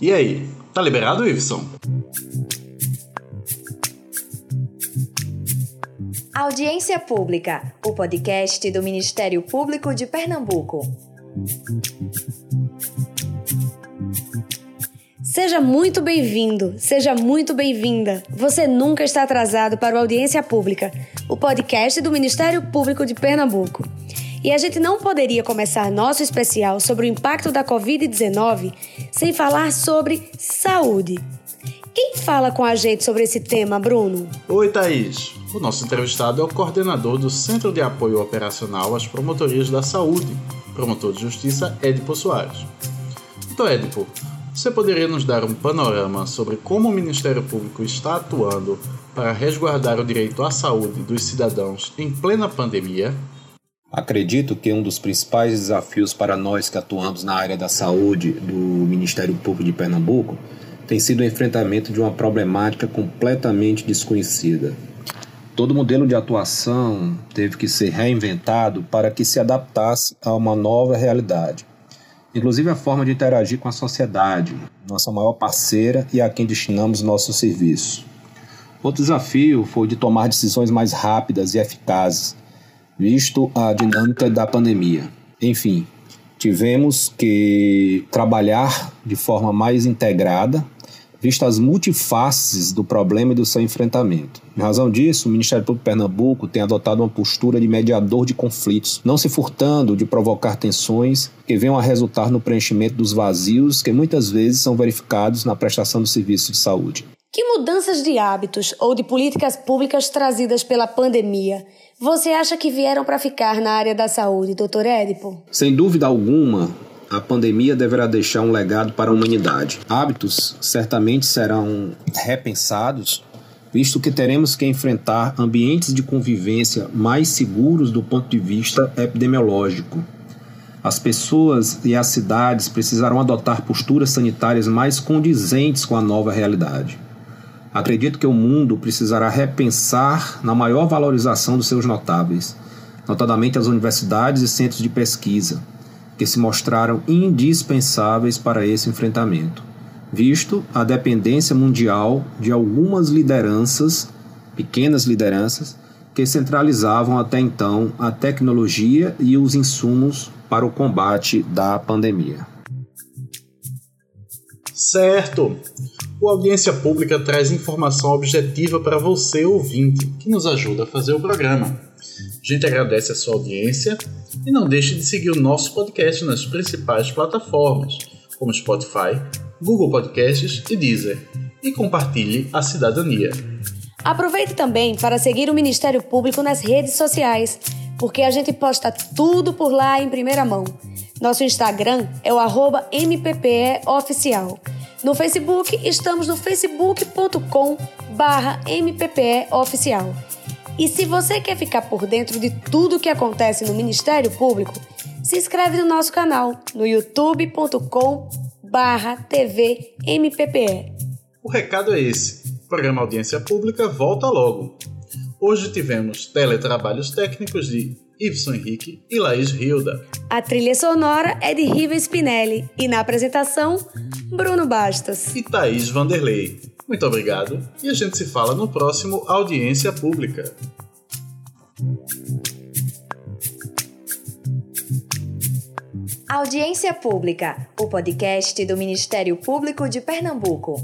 E aí, tá liberado, Iveson? Audiência Pública, o podcast do Ministério Público de Pernambuco. Seja muito bem-vindo, seja muito bem-vinda. Você nunca está atrasado para o Audiência Pública, o podcast do Ministério Público de Pernambuco. E a gente não poderia começar nosso especial sobre o impacto da Covid-19 sem falar sobre saúde. Quem fala com a gente sobre esse tema, Bruno? Oi, Thaís. O nosso entrevistado é o coordenador do Centro de Apoio Operacional às Promotorias da Saúde, promotor de justiça Edipo Soares. Então, Edipo, você poderia nos dar um panorama sobre como o Ministério Público está atuando para resguardar o direito à saúde dos cidadãos em plena pandemia? Acredito que um dos principais desafios para nós que atuamos na área da saúde do Ministério Público de Pernambuco tem sido o enfrentamento de uma problemática completamente desconhecida. Todo modelo de atuação teve que ser reinventado para que se adaptasse a uma nova realidade. Inclusive a forma de interagir com a sociedade, nossa maior parceira e a quem destinamos nosso serviço. Outro desafio foi de tomar decisões mais rápidas e eficazes visto a dinâmica da pandemia. Enfim, tivemos que trabalhar de forma mais integrada, visto as multifaces do problema e do seu enfrentamento. Em razão disso, o Ministério Público Pernambuco tem adotado uma postura de mediador de conflitos, não se furtando de provocar tensões que venham a resultar no preenchimento dos vazios que muitas vezes são verificados na prestação do serviço de saúde. Que mudanças de hábitos ou de políticas públicas trazidas pela pandemia você acha que vieram para ficar na área da saúde, doutor Édipo? Sem dúvida alguma, a pandemia deverá deixar um legado para a humanidade. Hábitos certamente serão repensados, visto que teremos que enfrentar ambientes de convivência mais seguros do ponto de vista epidemiológico. As pessoas e as cidades precisarão adotar posturas sanitárias mais condizentes com a nova realidade. Acredito que o mundo precisará repensar na maior valorização dos seus notáveis, notadamente as universidades e centros de pesquisa, que se mostraram indispensáveis para esse enfrentamento, visto a dependência mundial de algumas lideranças, pequenas lideranças, que centralizavam até então a tecnologia e os insumos para o combate da pandemia. Certo! O Audiência Pública traz informação objetiva para você, ouvinte, que nos ajuda a fazer o programa. A gente agradece a sua audiência e não deixe de seguir o nosso podcast nas principais plataformas, como Spotify, Google Podcasts e Deezer, e compartilhe a cidadania. Aproveite também para seguir o Ministério Público nas redes sociais, porque a gente posta tudo por lá em primeira mão. Nosso Instagram é o MPPEOficial. No Facebook, estamos no facebook.com barra MPPEOficial. E se você quer ficar por dentro de tudo que acontece no Ministério Público, se inscreve no nosso canal no youtube.com barra TV MPPE. O recado é esse. O programa Audiência Pública volta logo. Hoje tivemos teletrabalhos técnicos de Iveson Henrique e Laís Hilda. A trilha sonora é de Riva Spinelli e na apresentação, Bruno Bastos e Thaís Vanderlei. Muito obrigado e a gente se fala no próximo Audiência Pública. Audiência Pública, o podcast do Ministério Público de Pernambuco.